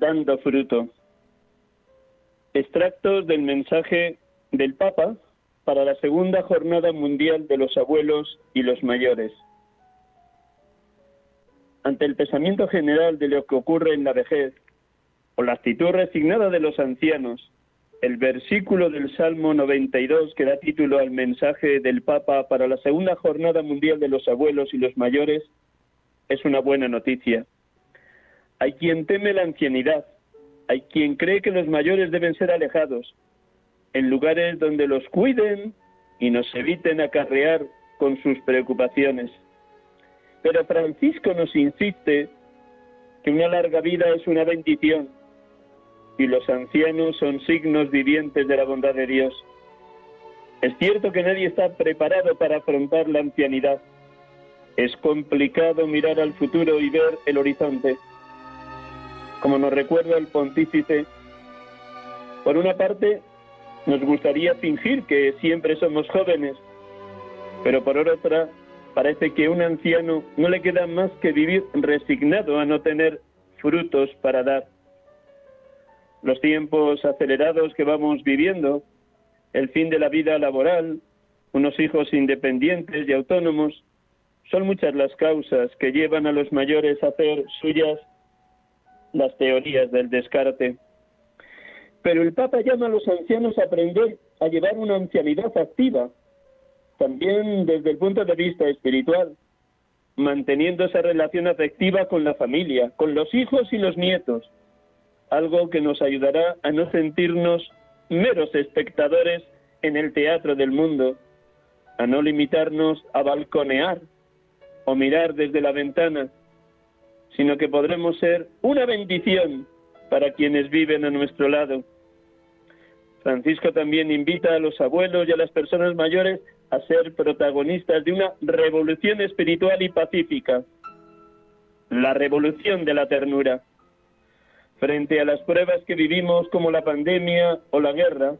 dando fruto. Extractos del mensaje del Papa para la segunda jornada mundial de los abuelos y los mayores. Ante el pensamiento general de lo que ocurre en la vejez, o la actitud resignada de los ancianos, el versículo del Salmo 92 que da título al mensaje del Papa para la segunda jornada mundial de los abuelos y los mayores es una buena noticia. Hay quien teme la ancianidad, hay quien cree que los mayores deben ser alejados, en lugares donde los cuiden y nos eviten acarrear con sus preocupaciones. Pero Francisco nos insiste que una larga vida es una bendición y los ancianos son signos vivientes de la bondad de Dios. Es cierto que nadie está preparado para afrontar la ancianidad. Es complicado mirar al futuro y ver el horizonte como nos recuerda el pontífice, por una parte nos gustaría fingir que siempre somos jóvenes, pero por otra parece que un anciano no le queda más que vivir resignado a no tener frutos para dar. Los tiempos acelerados que vamos viviendo, el fin de la vida laboral, unos hijos independientes y autónomos, son muchas las causas que llevan a los mayores a hacer suyas las teorías del descarte. Pero el Papa llama a los ancianos a aprender a llevar una ancianidad activa, también desde el punto de vista espiritual, manteniendo esa relación afectiva con la familia, con los hijos y los nietos, algo que nos ayudará a no sentirnos meros espectadores en el teatro del mundo, a no limitarnos a balconear o mirar desde la ventana, sino que podremos ser una bendición para quienes viven a nuestro lado. Francisco también invita a los abuelos y a las personas mayores a ser protagonistas de una revolución espiritual y pacífica, la revolución de la ternura. Frente a las pruebas que vivimos como la pandemia o la guerra,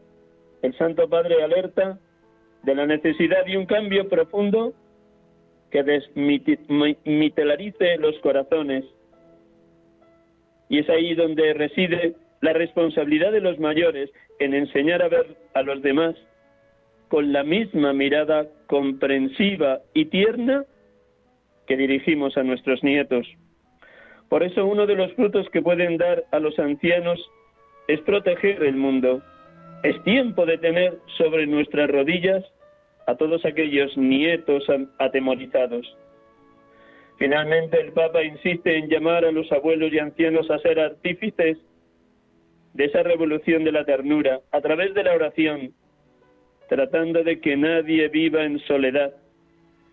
el Santo Padre alerta de la necesidad de un cambio profundo que desmitelarice los corazones. Y es ahí donde reside la responsabilidad de los mayores en enseñar a ver a los demás con la misma mirada comprensiva y tierna que dirigimos a nuestros nietos. Por eso uno de los frutos que pueden dar a los ancianos es proteger el mundo. Es tiempo de tener sobre nuestras rodillas a todos aquellos nietos atemorizados. Finalmente, el Papa insiste en llamar a los abuelos y ancianos a ser artífices de esa revolución de la ternura a través de la oración, tratando de que nadie viva en soledad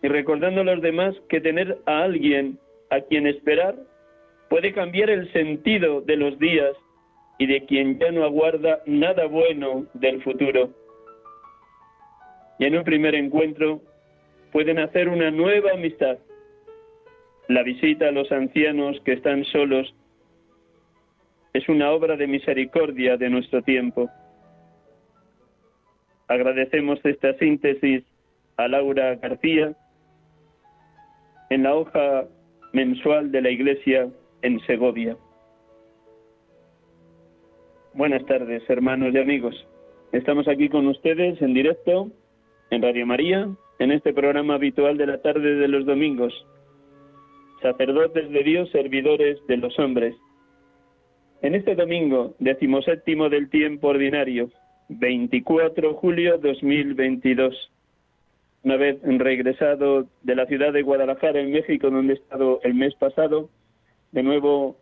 y recordando a los demás que tener a alguien a quien esperar puede cambiar el sentido de los días y de quien ya no aguarda nada bueno del futuro y en un primer encuentro pueden hacer una nueva amistad. La visita a los ancianos que están solos es una obra de misericordia de nuestro tiempo. Agradecemos esta síntesis a Laura García en la hoja mensual de la Iglesia en Segovia. Buenas tardes, hermanos y amigos. Estamos aquí con ustedes en directo en Radio María, en este programa habitual de la tarde de los domingos. Sacerdotes de Dios, servidores de los hombres. En este domingo, decimoséptimo del tiempo ordinario, 24 de julio 2022, una vez regresado de la ciudad de Guadalajara, en México, donde he estado el mes pasado, de nuevo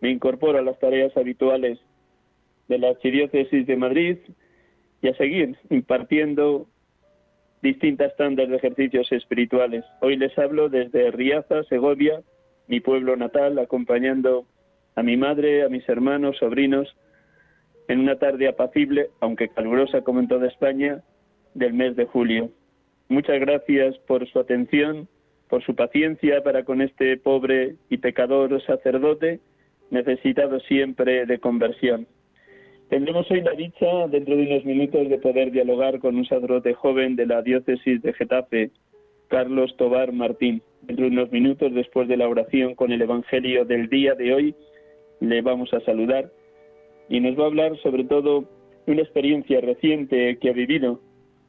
me incorporo a las tareas habituales de la Archidiócesis de Madrid y a seguir impartiendo distintas tandas de ejercicios espirituales. Hoy les hablo desde Riaza, Segovia, mi pueblo natal, acompañando a mi madre, a mis hermanos, sobrinos, en una tarde apacible, aunque calurosa como en toda España, del mes de julio. Muchas gracias por su atención, por su paciencia para con este pobre y pecador sacerdote, necesitado siempre de conversión. Tendremos hoy la dicha, dentro de unos minutos, de poder dialogar con un sacerdote joven de la diócesis de Getafe, Carlos Tobar Martín. Dentro de unos minutos, después de la oración con el Evangelio del día de hoy, le vamos a saludar y nos va a hablar sobre todo de una experiencia reciente que ha vivido,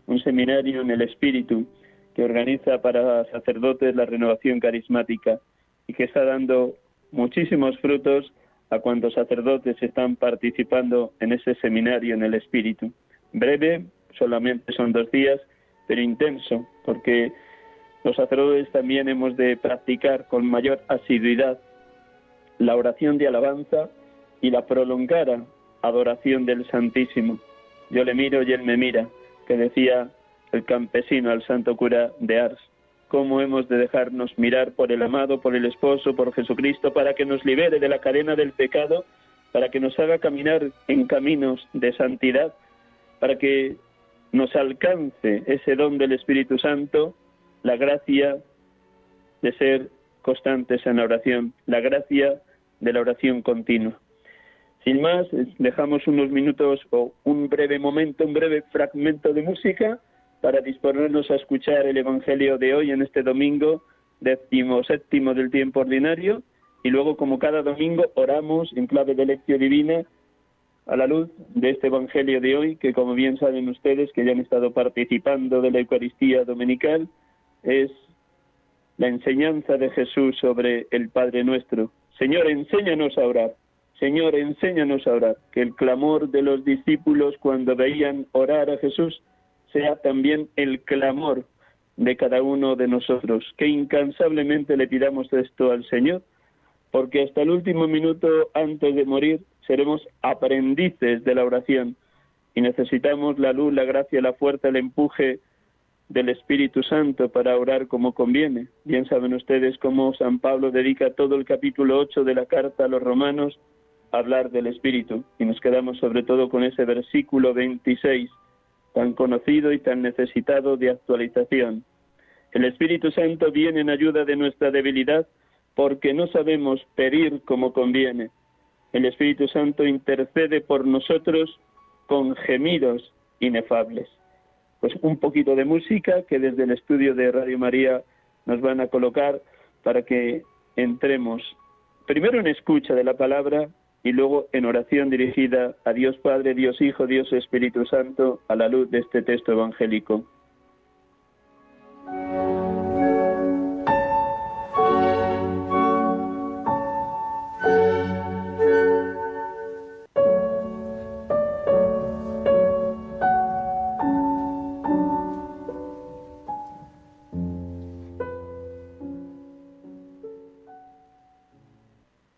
un seminario en el Espíritu que organiza para sacerdotes la renovación carismática y que está dando muchísimos frutos a cuantos sacerdotes están participando en ese seminario en el Espíritu. Breve, solamente son dos días, pero intenso, porque los sacerdotes también hemos de practicar con mayor asiduidad la oración de alabanza y la prolongada adoración del Santísimo. Yo le miro y él me mira, que decía el campesino al santo cura de Ars cómo hemos de dejarnos mirar por el amado, por el esposo, por Jesucristo, para que nos libere de la cadena del pecado, para que nos haga caminar en caminos de santidad, para que nos alcance ese don del Espíritu Santo, la gracia de ser constantes en la oración, la gracia de la oración continua. Sin más, dejamos unos minutos o un breve momento, un breve fragmento de música para disponernos a escuchar el Evangelio de hoy en este domingo, décimo séptimo del tiempo ordinario, y luego, como cada domingo, oramos en clave de lección divina a la luz de este Evangelio de hoy, que como bien saben ustedes, que ya han estado participando de la Eucaristía Dominical, es la enseñanza de Jesús sobre el Padre nuestro. Señor, enséñanos a orar. Señor, enséñanos a orar. Que el clamor de los discípulos cuando veían orar a Jesús sea también el clamor de cada uno de nosotros, que incansablemente le pidamos esto al Señor, porque hasta el último minuto antes de morir seremos aprendices de la oración y necesitamos la luz, la gracia, la fuerza, el empuje del Espíritu Santo para orar como conviene. Bien saben ustedes cómo San Pablo dedica todo el capítulo 8 de la carta a los romanos a hablar del Espíritu y nos quedamos sobre todo con ese versículo 26 tan conocido y tan necesitado de actualización. El Espíritu Santo viene en ayuda de nuestra debilidad porque no sabemos pedir como conviene. El Espíritu Santo intercede por nosotros con gemidos inefables. Pues un poquito de música que desde el estudio de Radio María nos van a colocar para que entremos primero en escucha de la palabra y luego en oración dirigida a Dios Padre, Dios Hijo, Dios Espíritu Santo, a la luz de este texto evangélico.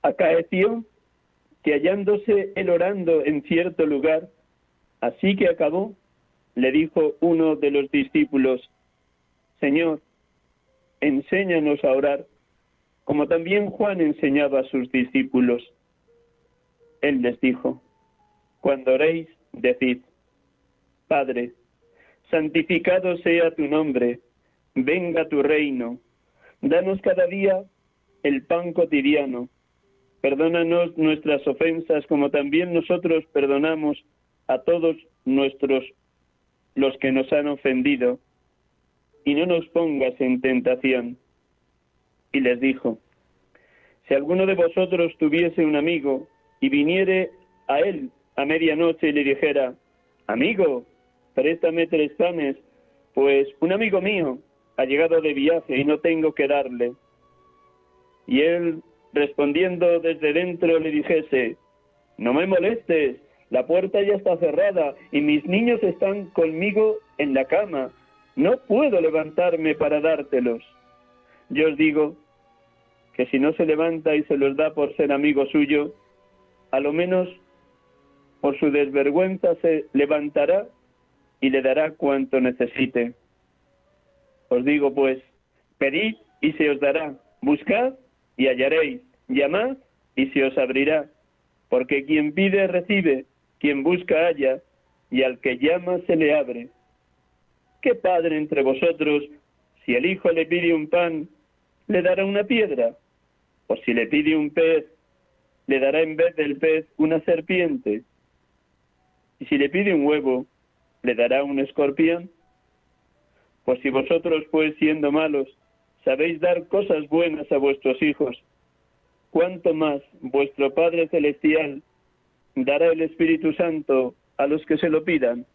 acaeció hallándose orando en cierto lugar, así que acabó, le dijo uno de los discípulos, Señor, enséñanos a orar, como también Juan enseñaba a sus discípulos. Él les dijo, cuando oréis, decid, Padre, santificado sea tu nombre, venga tu reino, danos cada día el pan cotidiano Perdónanos nuestras ofensas como también nosotros perdonamos a todos nuestros los que nos han ofendido. y no nos pongas en tentación. Y les dijo, si alguno de vosotros tuviese un amigo y viniere a él a medianoche y le dijera, amigo, préstame tres panes, pues un amigo mío ha llegado de viaje y no tengo que darle. Y él, respondiendo desde dentro, le dijese, no me molestes, la puerta ya está cerrada y mis niños están conmigo en la cama. No puedo levantarme para dártelos. Yo os digo que si no se levanta y se los da por ser amigo suyo, a lo menos por su desvergüenza se levantará y le dará cuanto necesite. Os digo pues, pedid y se os dará, buscad y hallaréis, llamad y se os abrirá, porque quien pide recibe, quien busca halla, y al que llama se le abre. ¿Qué padre entre vosotros, si el hijo le pide un pan, le dará una piedra? ¿O si le pide un pez, le dará en vez del pez una serpiente? Y si le pide un huevo, ¿le dará un escorpión? Pues si vosotros, pues siendo malos, sabéis dar cosas buenas a vuestros hijos, cuánto más vuestro Padre Celestial dará el Espíritu Santo a los que se lo pidan.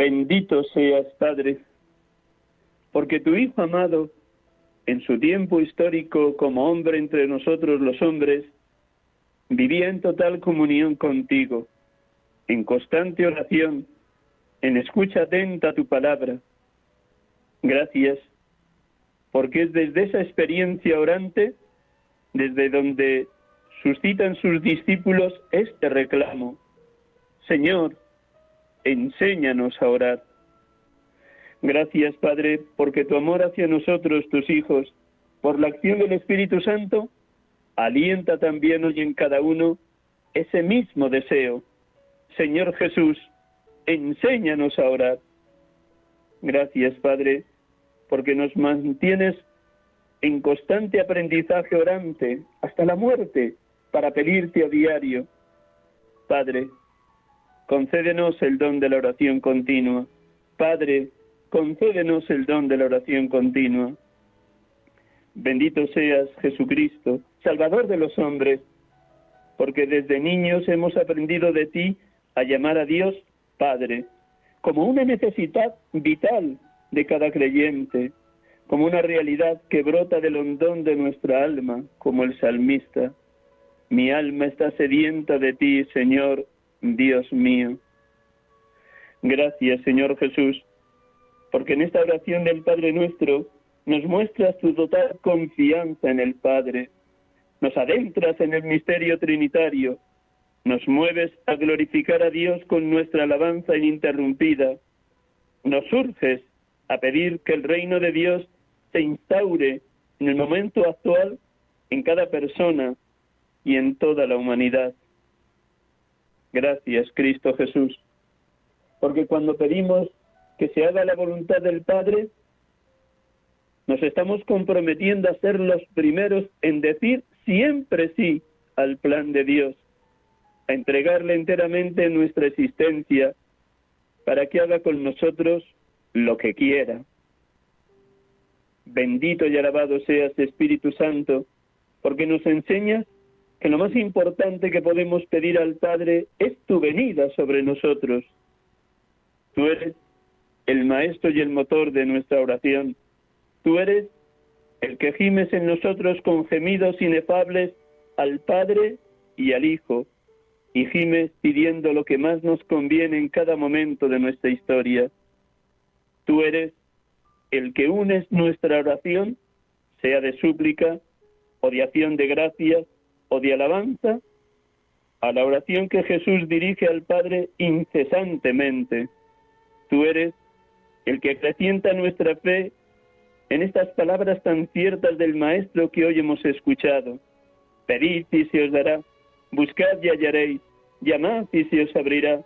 Bendito seas, Padre, porque tu Hijo amado, en su tiempo histórico como hombre entre nosotros los hombres, vivía en total comunión contigo, en constante oración, en escucha atenta a tu palabra. Gracias, porque es desde esa experiencia orante, desde donde suscitan sus discípulos este reclamo. Señor, enséñanos a orar. Gracias, Padre, porque tu amor hacia nosotros, tus hijos, por la acción del Espíritu Santo, alienta también hoy en cada uno ese mismo deseo. Señor Jesús, enséñanos a orar. Gracias, Padre, porque nos mantienes en constante aprendizaje orante hasta la muerte para pedirte a diario. Padre, concédenos el don de la oración continua. Padre, concédenos el don de la oración continua. Bendito seas, Jesucristo, Salvador de los hombres, porque desde niños hemos aprendido de ti a llamar a Dios Padre, como una necesidad vital de cada creyente, como una realidad que brota del hondón de nuestra alma, como el salmista. Mi alma está sedienta de ti, Señor, Dios mío. Gracias, Señor Jesús, porque en esta oración del Padre nuestro nos muestras tu total confianza en el Padre, nos adentras en el misterio trinitario, nos mueves a glorificar a Dios con nuestra alabanza ininterrumpida, nos urges a pedir que el reino de Dios se instaure en el momento actual en cada persona y en toda la humanidad. Gracias, Cristo Jesús. Porque cuando pedimos que se haga la voluntad del Padre, nos estamos comprometiendo a ser los primeros en decir siempre sí al plan de Dios, a entregarle enteramente nuestra existencia para que haga con nosotros lo que quiera. Bendito y alabado seas, Espíritu Santo, porque nos enseñas que lo más importante que podemos pedir al Padre es tu venida sobre nosotros. Tú eres el maestro y el motor de nuestra oración. Tú eres el que gimes en nosotros con gemidos inefables al Padre y al Hijo, y gimes pidiendo lo que más nos conviene en cada momento de nuestra historia. Tú eres el que unes nuestra oración, sea de súplica o de acción de gracias, o de alabanza a la oración que Jesús dirige al Padre incesantemente. Tú eres el que acrecienta nuestra fe en estas palabras tan ciertas del Maestro que hoy hemos escuchado. Pedid y se os dará, buscad y hallaréis, llamad y se os abrirá,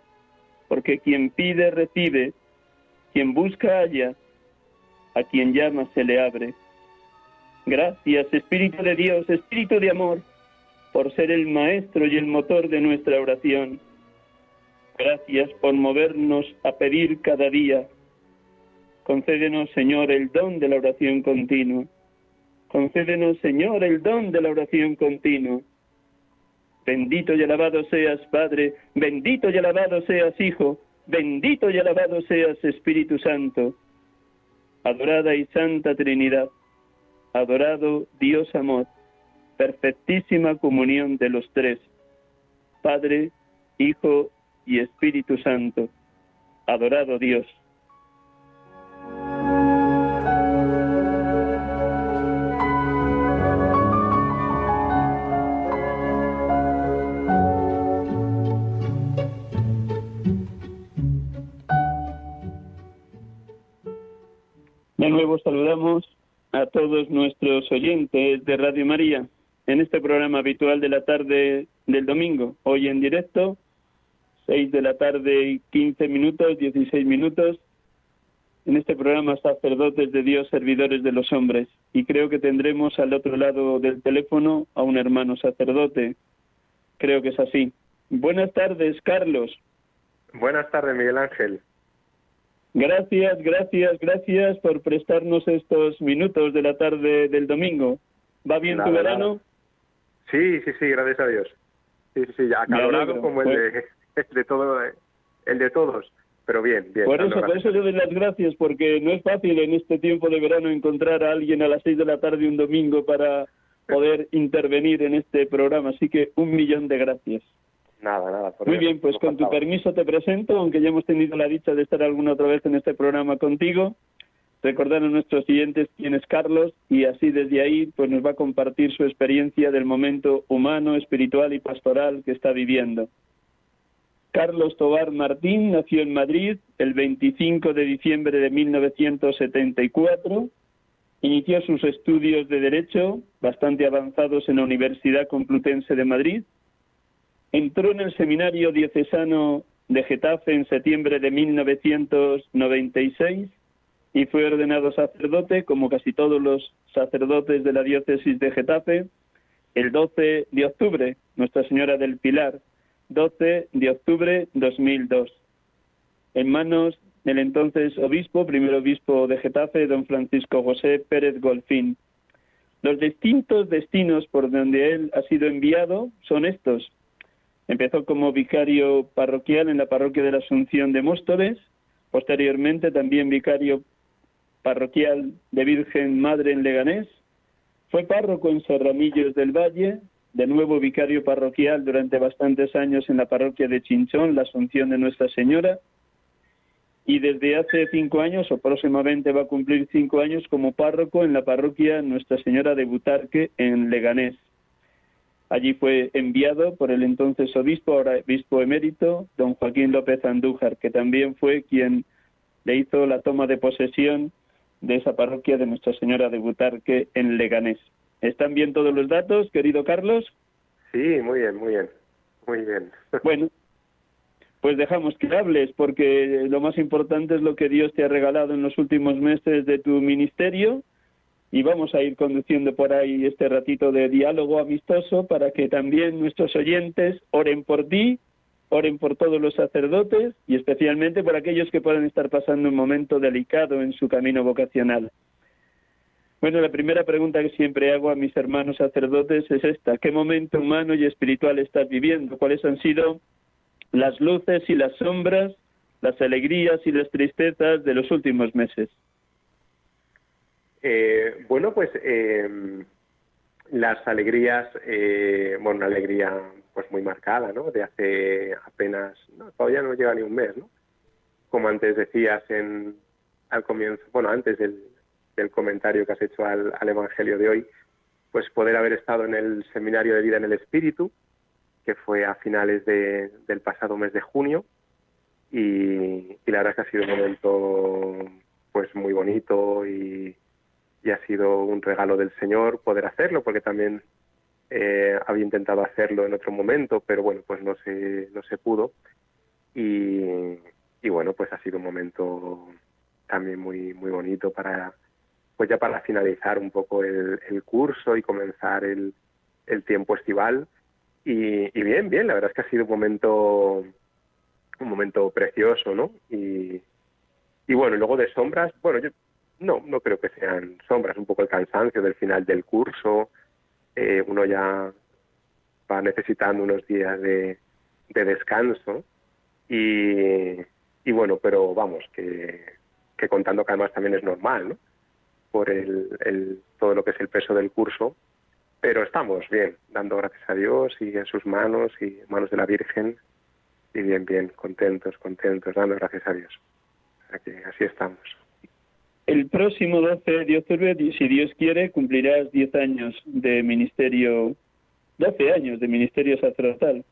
porque quien pide recibe, quien busca halla, a quien llama se le abre. Gracias, Espíritu de Dios, Espíritu de amor, por ser el maestro y el motor de nuestra oración. Gracias por movernos a pedir cada día. Concédenos, Señor, el don de la oración continua. Concédenos, Señor, el don de la oración continua. Bendito y alabado seas, Padre, bendito y alabado seas, Hijo, bendito y alabado seas, Espíritu Santo. Adorada y Santa Trinidad, adorado Dios amor, perfectísima comunión de los tres, Padre, Hijo y Espíritu Santo. Adorado Dios. De nuevo saludamos a todos nuestros oyentes de Radio María en este programa habitual de la tarde del domingo. Hoy en directo, 6 de la tarde y 15 minutos, 16 minutos, en este programa Sacerdotes de Dios, Servidores de los Hombres. Y creo que tendremos al otro lado del teléfono a un hermano sacerdote. Creo que es así. Buenas tardes, Carlos. Buenas tardes, Miguel Ángel. Gracias, gracias, gracias por prestarnos estos minutos de la tarde del domingo. ¿Va bien tu verano? Sí, sí, sí, gracias a Dios. Sí, sí, sí, acalorado como el, de, el de todo, el de todos, pero bien, bien. Por eso, por eso le doy las gracias, porque no es fácil en este tiempo de verano encontrar a alguien a las seis de la tarde un domingo para poder intervenir en este programa, así que un millón de gracias. Nada, nada. Muy bien, pues con tu permiso te presento, aunque ya hemos tenido la dicha de estar alguna otra vez en este programa contigo. Recordar a nuestros siguientes quién es Carlos y así desde ahí pues nos va a compartir su experiencia del momento humano, espiritual y pastoral que está viviendo. Carlos Tobar Martín nació en Madrid el 25 de diciembre de 1974. Inició sus estudios de Derecho, bastante avanzados en la Universidad Complutense de Madrid, Entró en el seminario diocesano de Getafe en septiembre de 1996 y fue ordenado sacerdote, como casi todos los sacerdotes de la diócesis de Getafe, el 12 de octubre, Nuestra Señora del Pilar, 12 de octubre 2002, en manos del entonces obispo, primer obispo de Getafe, don Francisco José Pérez Golfín. Los distintos destinos por donde él ha sido enviado son estos. Empezó como vicario parroquial en la parroquia de la Asunción de Móstoles, posteriormente también vicario parroquial de Virgen Madre en Leganés, fue párroco en Serranillos del Valle, de nuevo vicario parroquial durante bastantes años en la parroquia de Chinchón, la Asunción de Nuestra Señora, y desde hace cinco años, o próximamente va a cumplir cinco años, como párroco en la parroquia Nuestra Señora de Butarque en Leganés. Allí fue enviado por el entonces obispo, ahora obispo emérito, don Joaquín López Andújar, que también fue quien le hizo la toma de posesión de esa parroquia de Nuestra Señora de Butarque en Leganés. ¿Están bien todos los datos, querido Carlos? Sí, muy bien, muy bien, muy bien. Bueno, pues dejamos que hables, porque lo más importante es lo que Dios te ha regalado en los últimos meses de tu ministerio y vamos a ir conduciendo por ahí este ratito de diálogo amistoso para que también nuestros oyentes oren por ti, oren por todos los sacerdotes y especialmente por aquellos que puedan estar pasando un momento delicado en su camino vocacional. Bueno, la primera pregunta que siempre hago a mis hermanos sacerdotes es esta. ¿Qué momento humano y espiritual estás viviendo? ¿Cuáles han sido las luces y las sombras, las alegrías y las tristezas de los últimos meses? Eh, bueno, pues eh, las alegrías, eh, bueno, una alegría pues muy marcada, ¿no? De hace apenas, todavía no llega ni un mes, ¿no? Como antes decías en, al comienzo, bueno, antes del, comentario que has hecho al, Evangelio de hoy, pues poder haber estado en el Seminario de Vida en el Espíritu, que fue a finales del pasado mes de junio, y, y la verdad que ha sido un momento pues muy bonito y, y ha sido un regalo del Señor poder hacerlo, porque también eh, había intentado hacerlo en otro momento, pero bueno, pues no se, no se pudo. y, y bueno, pues ha sido un momento también muy muy bonito para pues ya para finalizar un poco el, el curso y comenzar el, el tiempo estival y, y, bien bien la verdad es que ha sido un momento un momento precioso no y, y bueno luego de sombras bueno yo no no creo que sean sombras un poco el cansancio del final del curso eh, uno ya va necesitando unos días de, de descanso y y bueno, pero vamos, que, que contando que además también es normal, ¿no? Por el, todo lo que es el peso del curso, pero estamos bien, dando gracias a Dios y en sus manos y manos de la Virgen, y bien, bien, contentos, contentos, dando gracias a Dios. Así estamos. El próximo 12 de octubre, si Dios quiere, cumplirás 10 años de ministerio, 12 años de ministerio sacerdotal.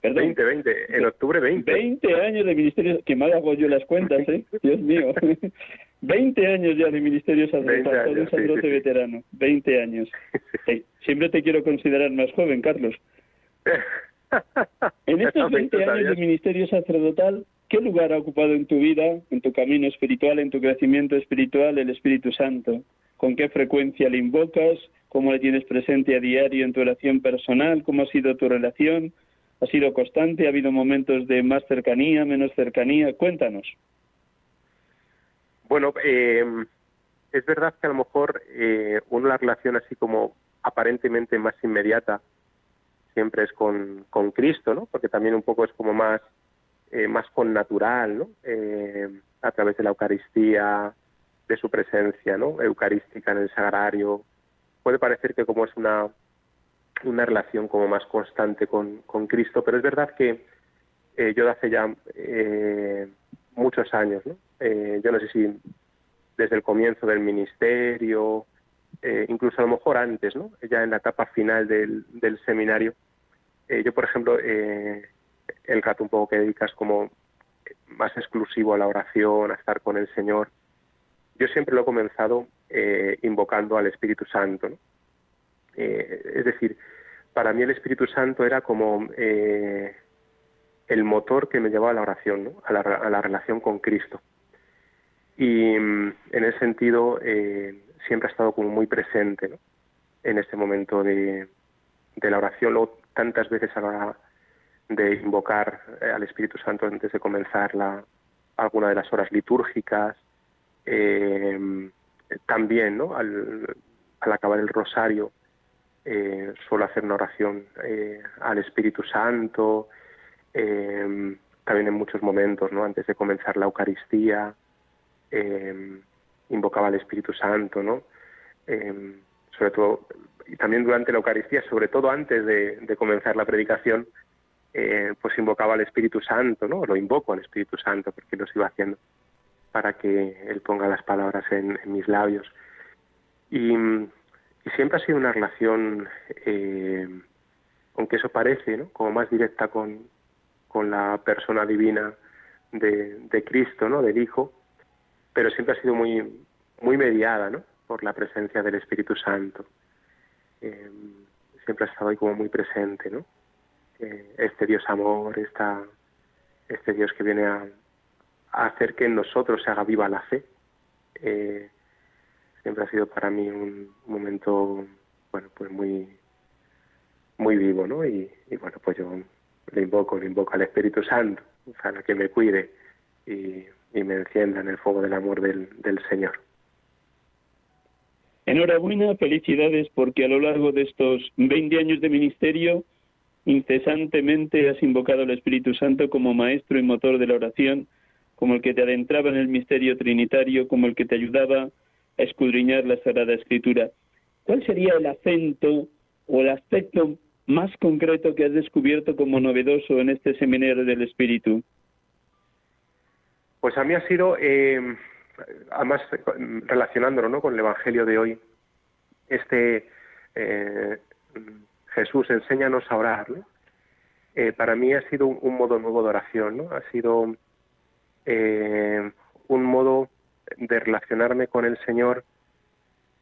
Perdón. 20, 20, en octubre 20. 20 años de ministerio, que mal hago yo las cuentas, ¿eh? Dios mío. 20 años ya de ministerio sacerdotal, un sacerdote sí, sí, veterano. 20 años. Hey, siempre te quiero considerar más joven, Carlos. En estos 20 años de ministerio sacerdotal, ¿qué lugar ha ocupado en tu vida, en tu camino espiritual, en tu crecimiento espiritual, el Espíritu Santo? ¿Con qué frecuencia le invocas? ¿Cómo le tienes presente a diario en tu oración personal? ¿Cómo ha sido tu relación? ha sido constante, ha habido momentos de más cercanía, menos cercanía. Cuéntanos. Bueno, eh, es verdad que a lo mejor eh, una relación así como aparentemente más inmediata siempre es con, con Cristo, ¿no? Porque también un poco es como más, eh, más con natural, ¿no? Eh, a través de la Eucaristía, de su presencia, ¿no? Eucarística en el sagrario. Puede parecer que como es una una relación como más constante con, con Cristo, pero es verdad que eh, yo de hace ya eh, muchos años, ¿no? Eh, yo no sé si desde el comienzo del ministerio, eh, incluso a lo mejor antes, ¿no? ya en la etapa final del, del seminario, yo por ejemplo, eh, el rato un poco que dedicas como más exclusivo a la oración, a estar con el Señor, yo siempre lo he comenzado eh, invocando al Espíritu Santo. Eh, es decir, para mí el Espíritu Santo era como eh, el motor que me llevaba a la oración, a, la, relación con Cristo. Y mm, en ese sentido eh, siempre ha estado como muy presente en este momento de, la oración. Luego, tantas veces a de invocar eh, al Espíritu Santo antes de comenzar la, alguna de las horas litúrgicas, eh, también ¿no? al, al acabar el rosario, eh, suelo hacer una oración eh, al Espíritu Santo, eh, también en muchos momentos, ¿no? Antes de comenzar la Eucaristía, invocaba al Espíritu Santo, ¿no? Sobre todo, y también durante la Eucaristía, sobre todo antes de, de comenzar la predicación, eh, pues invocaba al Espíritu Santo, ¿no? Lo invoco al Espíritu Santo porque lo sigo haciendo para que Él ponga las palabras en, en mis labios. Y y siempre ha sido una relación, eh, aunque eso parece, ¿no? como más directa con, con la persona divina de, de, Cristo, ¿no? del Hijo, pero siempre ha sido muy, muy mediada ¿no? por la presencia del Espíritu Santo. Eh, siempre ha estado ahí como muy presente, ¿no? Eh, este Dios amor, esta, este Dios que viene a, hacer que en nosotros se haga viva la fe. Eh, siempre ha sido para mí un momento, bueno, pues muy, muy vivo, ¿no? Y, y bueno, pues yo le invoco, le invoco al Espíritu Santo para que me cuide y, y me encienda en el fuego del amor del, del Señor. Enhorabuena, felicidades, porque a lo largo de estos 20 años de ministerio, incesantemente has invocado al Espíritu Santo como maestro y motor de la oración, como el que te adentraba en el misterio trinitario, como el que te ayudaba a escudriñar la Sagrada Escritura. ¿Cuál sería el acento o el aspecto más concreto que has descubierto como novedoso en este seminario del Espíritu? Pues a mí ha sido, eh, además relacionándolo ¿no? con el Evangelio de hoy, este eh, Jesús, enséñanos a orar. ¿no? Eh, para mí ha sido un, modo nuevo de oración, ¿no? ha sido eh, un modo de relacionarme con el Señor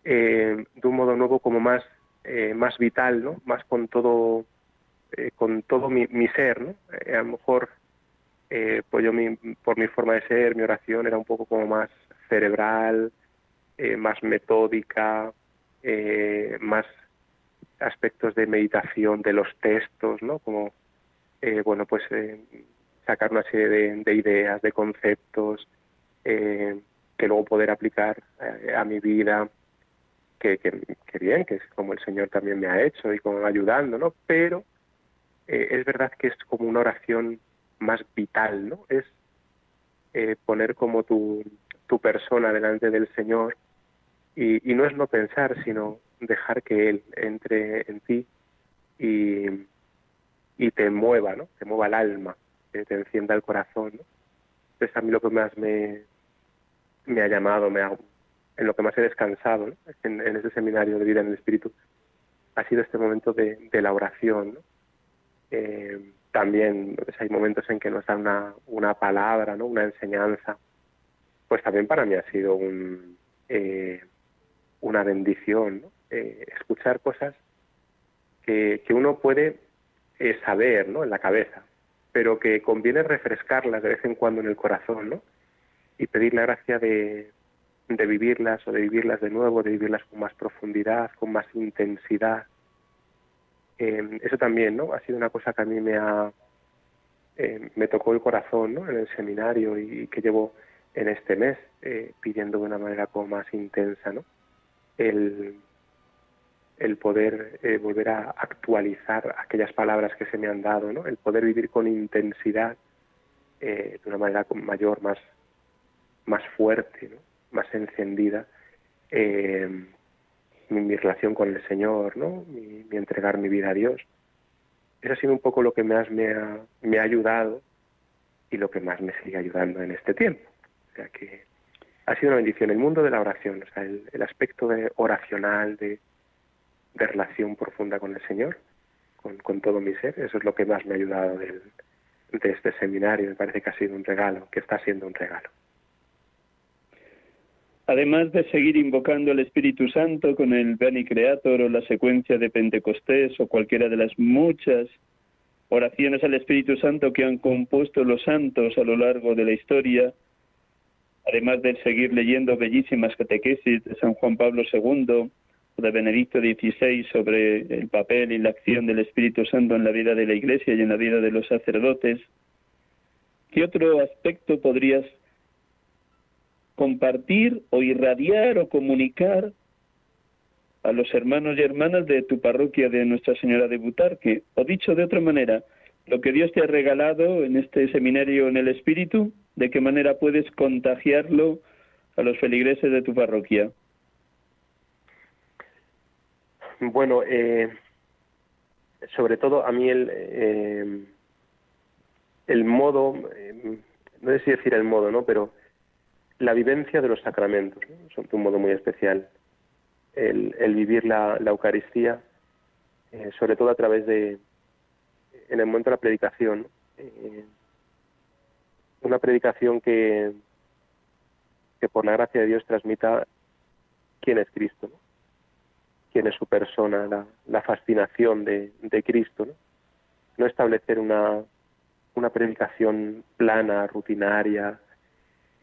eh, de un modo nuevo como más más vital no más con todo con todo mi, mi ser no a lo mejor pues yo por mi forma de ser, mi oración era un poco como más cerebral, más metódica, más aspectos de meditación de los textos, ¿no? Como, bueno, pues sacar una serie de, ideas, de conceptos, que luego poder aplicar a mi vida, que, que, bien, que es como el Señor también me ha hecho y como ayudando, ¿no? Pero es verdad que es como una oración más vital, ¿no? Es eh, poner como tu, tu persona delante del Señor y, y, no es no pensar, sino dejar que Él entre en ti y, y te mueva, ¿no? Te mueva el alma, que te encienda el corazón, ¿no? Entonces a mí lo que más me, me ha llamado, me ha, en lo que más he descansado ¿no? en, en ese seminario de vida en el Espíritu, ha sido este momento de, la oración, ¿no? Eh, también pues, hay momentos en que nos dan una, una palabra, ¿no? una enseñanza, pues también para mí ha sido un, eh, una bendición eh, escuchar cosas que, que uno puede eh, saber ¿no? en la cabeza, pero que conviene refrescarlas de vez en cuando en el corazón ¿no? y pedir la gracia de, de vivirlas o de vivirlas de nuevo, de vivirlas con más profundidad, con más intensidad, eh, eso también, ¿no? Ha sido una cosa que a mí me ha eh, me tocó el corazón, ¿no? En el seminario y, que llevo en este mes pidiendo de una manera como más intensa, ¿no? El, el poder volver a actualizar aquellas palabras que se me han dado, ¿no? El poder vivir con intensidad de una manera mayor, más, más fuerte, ¿no? más encendida, eh, mi, relación con el Señor, ¿no? Mi, entregar mi vida a Dios. Eso ha sido un poco lo que más me ha, me ha ayudado y lo que más me sigue ayudando en este tiempo. O sea que ha sido una bendición el mundo de la oración, o sea, el, aspecto de oracional, de, de, relación profunda con el Señor, con, con, todo mi ser, eso es lo que más me ha ayudado del, de este seminario. Me parece que ha sido un regalo, que está siendo un regalo además de seguir invocando al Espíritu Santo con el Beni Creator o la secuencia de Pentecostés o cualquiera de las muchas oraciones al Espíritu Santo que han compuesto los santos a lo largo de la historia, además de seguir leyendo bellísimas catequesis de San Juan Pablo II de Benedicto XVI sobre el papel y la acción del Espíritu Santo en la vida de la Iglesia y en la vida de los sacerdotes, ¿qué otro aspecto podrías compartir o irradiar o comunicar a los hermanos y hermanas de tu parroquia de Nuestra Señora de Butarque. O dicho de otra manera, lo que Dios te ha regalado en este seminario en el Espíritu, ¿de qué manera puedes contagiarlo a los feligreses de tu parroquia? Bueno, eh, sobre todo a mí el, eh, el modo, eh, no sé si decir el modo, ¿no? Pero la vivencia de los sacramentos, son de un modo muy especial. El, vivir la, Eucaristía, eh, sobre todo a través de, en el momento de la predicación, una predicación que, que por la gracia de Dios transmita quién es Cristo, quién es su persona, la, fascinación de, de Cristo. ¿no? establecer una, una predicación plana, rutinaria,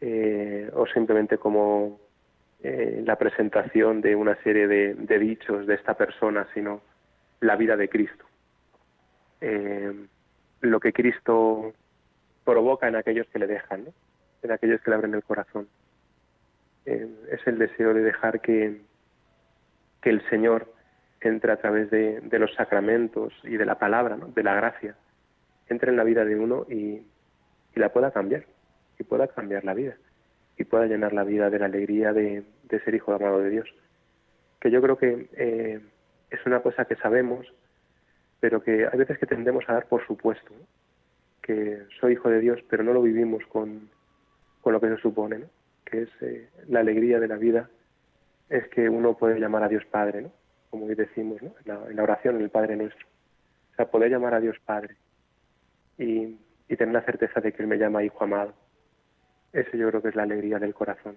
eh, o simplemente como eh, la presentación de una serie de, dichos de esta persona, sino la vida de Cristo. Eh, lo que Cristo provoca en aquellos que le dejan, en aquellos que le abren el corazón. es el deseo de dejar que, que el Señor entre a través de, los sacramentos y de la palabra, de la gracia, entre en la vida de uno y la pueda cambiar y pueda cambiar la vida y pueda llenar la vida de la alegría de, ser hijo amado de Dios. Que yo creo que eh, es una cosa que sabemos, pero que hay veces que tendemos a dar por supuesto, que soy hijo de Dios, pero no lo vivimos con, con lo que se supone, ¿no? que es eh, la alegría de la vida, es que uno puede llamar a Dios Padre, ¿no? como decimos ¿no? en, la, oración, en el Padre Nuestro. O sea, poder llamar a Dios Padre y, tener la certeza de que Él me llama hijo amado. Eso yo creo que es la alegría del corazón.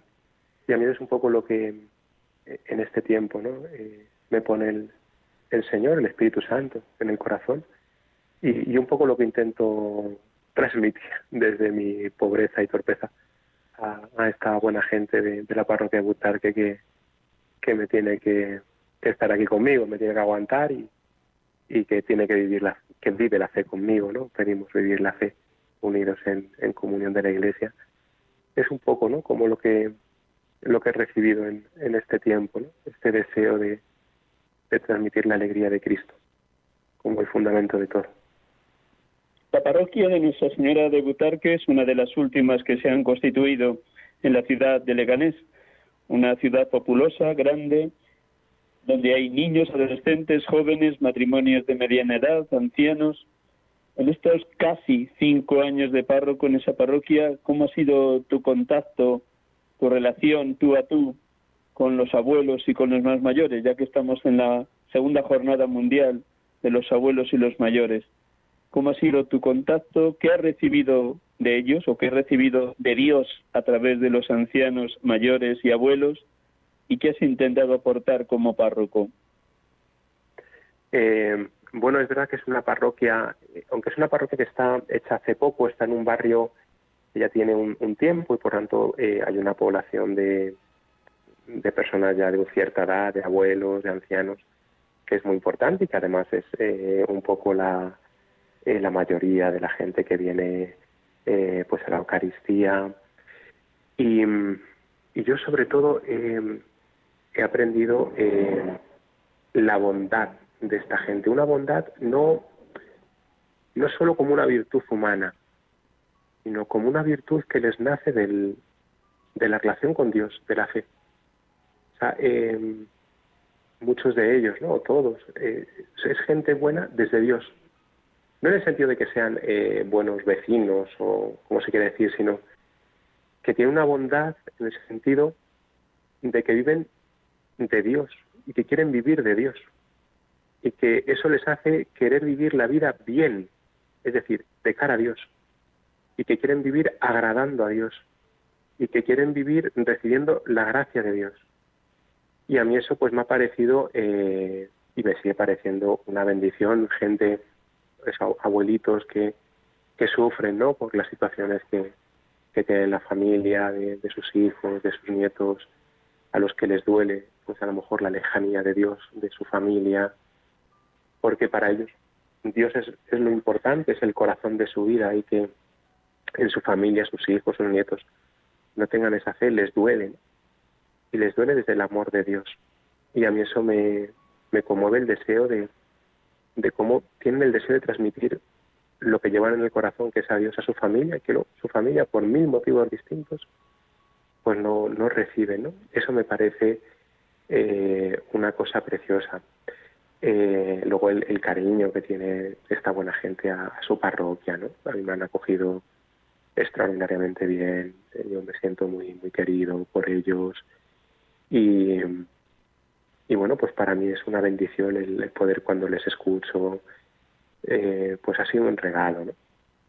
Y a mí es un poco lo que eh, en este tiempo ¿no? Eh, me pone el, el, Señor, el Espíritu Santo, en el corazón. Y, un poco lo que intento transmitir desde mi pobreza y torpeza a, esta buena gente de, la parroquia de Butarque que, que me tiene que, estar aquí conmigo, me tiene que aguantar y, y que tiene que vivir la que vive la fe conmigo, ¿no? Pedimos vivir la fe unidos en, comunión de la Iglesia. Es un poco, ¿no? Como lo que lo que he recibido en, en este tiempo, ¿no? Este deseo de, de transmitir la alegría de Cristo como el fundamento de todo. La parroquia de Nuestra Señora de Butarque es una de las últimas que se han constituido en la ciudad de Leganés, una ciudad populosa, grande, donde hay niños, adolescentes, jóvenes, matrimonios de mediana edad, ancianos. En estos casi cinco años de párroco en esa parroquia, ¿cómo ha sido tu contacto, tu relación tú a tú con los abuelos y con los más mayores, ya que estamos en la segunda jornada mundial de los abuelos y los mayores? cómo ha sido tu contacto, qué has recibido de ellos o qué has recibido de Dios a través de los ancianos mayores y abuelos y qué has intentado aportar como párroco. Eh, bueno, es verdad que es una parroquia, aunque es una parroquia que está hecha hace poco, está en un barrio que ya tiene un, tiempo y por tanto eh, hay una población de, de personas ya de cierta edad, de abuelos, de ancianos, que es muy importante y que además es eh, un poco la, eh, la mayoría de la gente que viene eh, pues a la Eucaristía. Y, yo sobre todo eh, he aprendido la bondad de esta gente, una bondad no, no solo como una virtud humana, sino como una virtud que les nace del, de la relación con Dios, de la fe. O sea, muchos de ellos, no todos, es gente buena desde Dios, no en el sentido de que sean eh, buenos vecinos o como se quiere decir, sino que tienen una bondad en el sentido de que viven de Dios y que quieren vivir de Dios. Y que eso les hace querer vivir la vida bien, es decir, de cara a Dios. Y que quieren vivir agradando a Dios. Y que quieren vivir recibiendo la gracia de Dios. Y a mí eso pues me ha parecido eh, y me sigue pareciendo una bendición, gente abuelitos que, que sufren ¿no? por las situaciones que, que tienen la familia, de, sus hijos, de sus nietos, a los que les duele, pues a lo mejor la lejanía de Dios, de su familia, porque para ellos Dios es, es lo importante, es el corazón de su vida y que en su familia, sus hijos, sus nietos no tengan esa fe, les duele, y les duele desde el amor de Dios. Y a mí eso me, me conmueve el deseo de, de cómo tienen el deseo de transmitir lo que llevan en el corazón, que es a Dios, a su familia, que su familia, por mil motivos distintos, pues no, no recibe, ¿no? Eso me parece eh, una cosa preciosa. Eh, luego el, cariño que tiene esta buena gente a, su parroquia, ¿no? A mí me han acogido extraordinariamente bien, yo me siento muy, muy querido por ellos y, y bueno, pues para mí es una bendición el, poder cuando les escucho, eh, pues ha sido un regalo.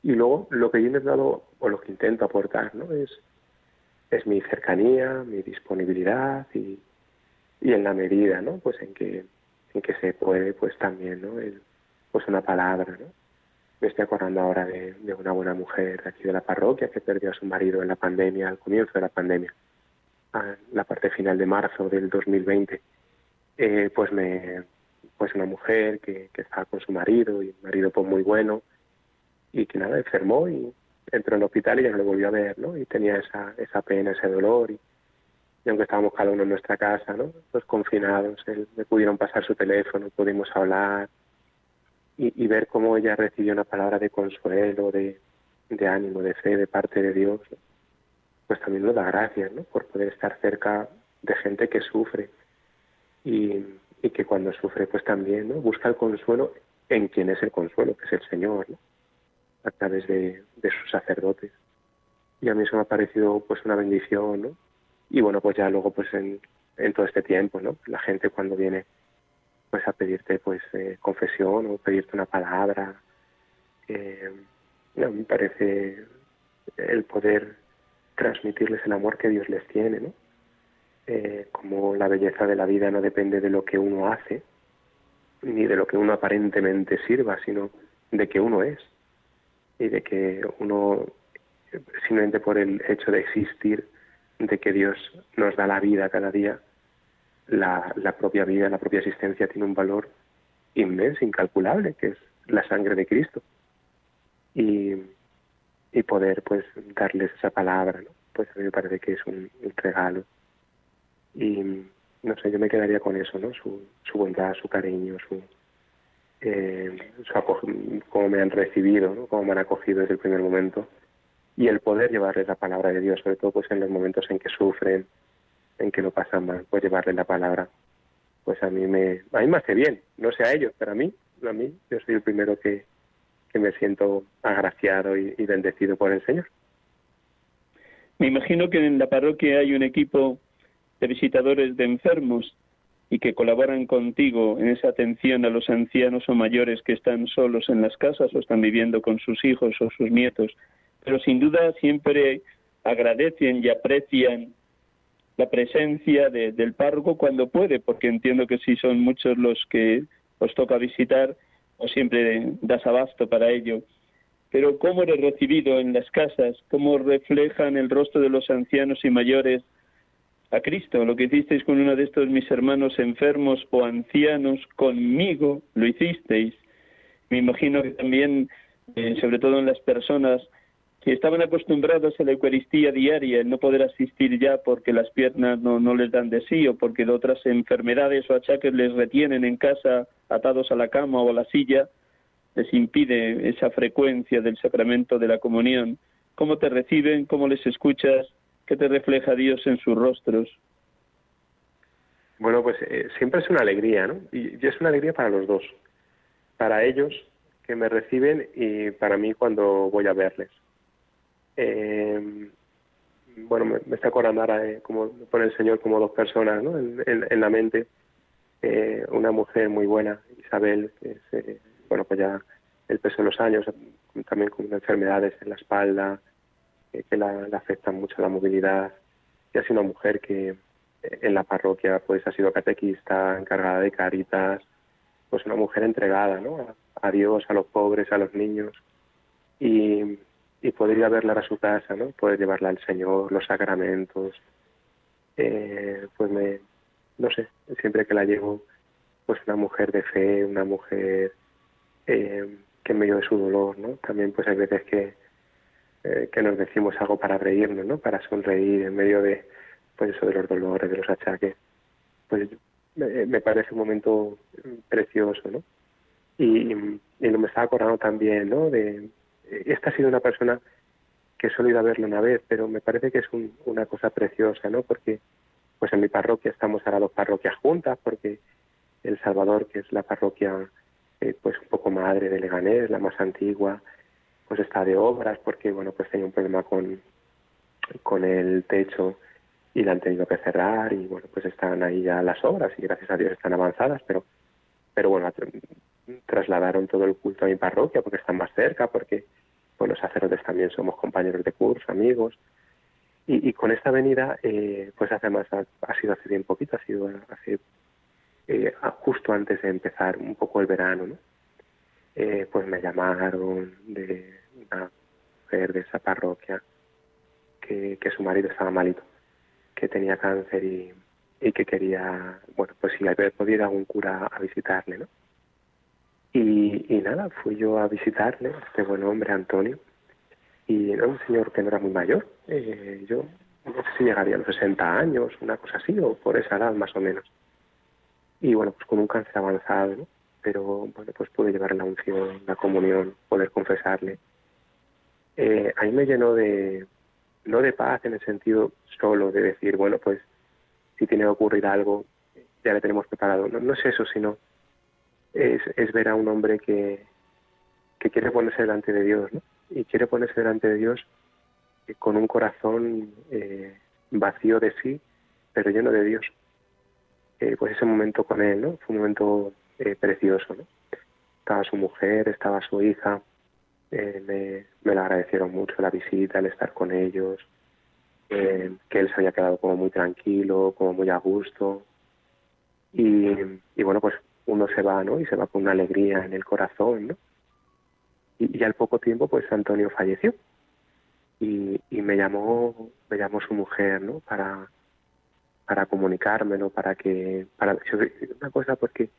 Y luego lo que yo he dado, o lo que intento aportar, ¿no? Es, es mi cercanía, mi disponibilidad y, y en la medida, ¿no? Pues en que, en que se puede, pues también, ¿no? pues una palabra, ¿no? Me estoy acordando ahora de, de, una buena mujer de aquí de la parroquia que perdió a su marido en la pandemia, al comienzo de la pandemia, a la parte final de marzo del 2020 eh, pues me pues una mujer que, que estaba con su marido y un marido pues muy bueno y que nada enfermó y entró en el hospital y ya no lo volvió a ver no y tenía esa esa pena ese dolor y, aunque estábamos cada uno en nuestra casa no pues confinados él, me pudieron pasar su teléfono pudimos hablar y, y, ver cómo ella recibió una palabra de consuelo de, de ánimo de fe de parte de Dios pues también nos da gracias no por poder estar cerca de gente que sufre y, que cuando sufre pues también ¿no? busca el consuelo en quien es el consuelo, que es el Señor, a través de, sus sacerdotes. Y a mí eso me ha parecido pues una bendición, ¿no? Y bueno, pues ya luego pues en, en todo este tiempo, ¿no? La gente cuando viene pues a pedirte pues eh, confesión o pedirte una palabra, eh, me parece el poder transmitirles el amor que Dios les tiene, ¿no? Eh, como la belleza de la vida no depende de lo que uno hace, ni de lo que uno aparentemente sirva, sino de que uno es. y de que uno, simplemente por el hecho de existir, de que Dios nos da la vida cada día, la, la propia vida, la propia existencia tiene un valor inmenso, incalculable, que es la sangre de Cristo. Y, y poder pues darles esa palabra, pues a mí me parece que es un, regalo. Y no sé, yo me quedaría con eso, ¿no? Su, su bondad, su cariño, su, eh, cómo me han recibido, ¿no? cómo me han acogido desde el primer momento y el poder llevarles la palabra de Dios, sobre todo pues en los momentos en que sufren, en que lo pasan mal, pues llevarles la palabra, pues a mí me, a mí me hace bien, no sé a ellos, pero a mí, a mí, yo soy el primero que, que me siento agraciado y bendecido por el Señor. Me imagino que en la parroquia hay un equipo de visitadores de enfermos y que colaboran contigo en esa atención a los ancianos o mayores que están solos en las casas o están viviendo con sus hijos o sus nietos. Pero sin duda siempre agradecen y aprecian la presencia del párroco cuando puede, porque entiendo que si son muchos los que os toca visitar, o siempre das abasto para ello pero cómo eres recibido en las casas, cómo reflejan el rostro de los ancianos y mayores a Cristo. Lo que hicisteis con uno de estos mis hermanos enfermos o ancianos, conmigo lo hicisteis. Me imagino que también, eh, sobre todo en las personas que estaban acostumbrados a la Eucaristía diaria, el no poder asistir ya porque las piernas no, les dan de sí o porque otras enfermedades o achaques les retienen en casa atados a la cama o a la silla, les impide esa frecuencia del sacramento de la comunión. ¿Cómo te reciben? ¿Cómo les escuchas? ¿Qué te refleja Dios en sus rostros? Bueno, pues eh, siempre es una alegría, ¿no? Y, es una alegría para los dos. Para ellos, que me reciben, y para mí cuando voy a verles. Eh, bueno, me, está acordando ahora, eh, como pone el Señor como dos personas ¿no? en, la mente. una mujer muy buena, Isabel, que es bueno, pues ya el peso de los años, también con enfermedades en la espalda, que la, afectan mucho la movilidad. Y ha sido una mujer que eh, en la parroquia pues ha sido catequista, encargada de caritas, pues una mujer entregada ¿no? a, Dios, a los pobres, a los niños. Y, y poder ir a verla a su casa, ¿no? poder llevarla al Señor, los sacramentos. Eh, pues me, no sé, siempre que la llevo, pues una mujer de fe, una mujer eh, que en medio de su dolor, ¿no? También pues hay veces que, eh, que nos decimos algo para reírnos, ¿no? Para sonreír en medio de, pues eso de los dolores, de los achaques. Pues me, parece un momento precioso, ¿no? Y, y me estaba acordando también, ¿no? De, esta ha sido una persona que solo ido a verlo una vez, pero me parece que es una cosa preciosa, ¿no? Porque pues en mi parroquia estamos ahora dos parroquias juntas, porque El Salvador, que es la parroquia eh, pues un poco madre de Leganés, la más antigua, pues está de obras porque bueno pues tenía un problema con, con el techo y la han tenido que cerrar y bueno pues están ahí ya las obras y gracias a Dios están avanzadas pero pero bueno trasladaron todo el culto a mi parroquia porque están más cerca porque bueno los sacerdotes también somos compañeros de curso amigos y, y con esta venida eh, pues hace más ha, ha, sido hace bien poquito ha sido hace eh, justo antes de empezar un poco el verano, ¿no? Eh, pues me llamaron de una mujer de esa parroquia que, su marido estaba malito, que tenía cáncer y, y que quería, bueno, pues si había podido algún cura a visitarle, ¿no? Y, y nada, fui yo a visitarle, este buen hombre, Antonio, y era un señor que no era muy mayor, eh, yo no sé si llegaría a los 60 años, una cosa así, o por esa edad más o menos y bueno, pues con un cáncer avanzado, ¿no? Pero bueno, pues pude llevar la unción, la comunión, poder confesarle. Eh, a mí me llenó de, no de paz en el sentido solo de decir, bueno, pues si tiene que ocurrir algo, ya le tenemos preparado. No, no es eso, sino es, ver a un hombre que, que quiere ponerse delante de Dios, ¿no? Y quiere ponerse delante de Dios con un corazón eh, vacío de sí, pero lleno de Dios. Eh, pues ese momento con él, ¿no? Fue un momento eh, precioso, ¿no? Estaba su mujer, estaba su hija, eh, me, me lo agradecieron mucho la visita, el estar con ellos, que él se había quedado como muy tranquilo, como muy a gusto. Y, y, bueno, pues uno se va, ¿no? Y se va con una alegría en el corazón, ¿no? Y, al poco tiempo, pues Antonio falleció. Y, y, me llamó me llamó su mujer no para para comunicármelo para que para una cosa porque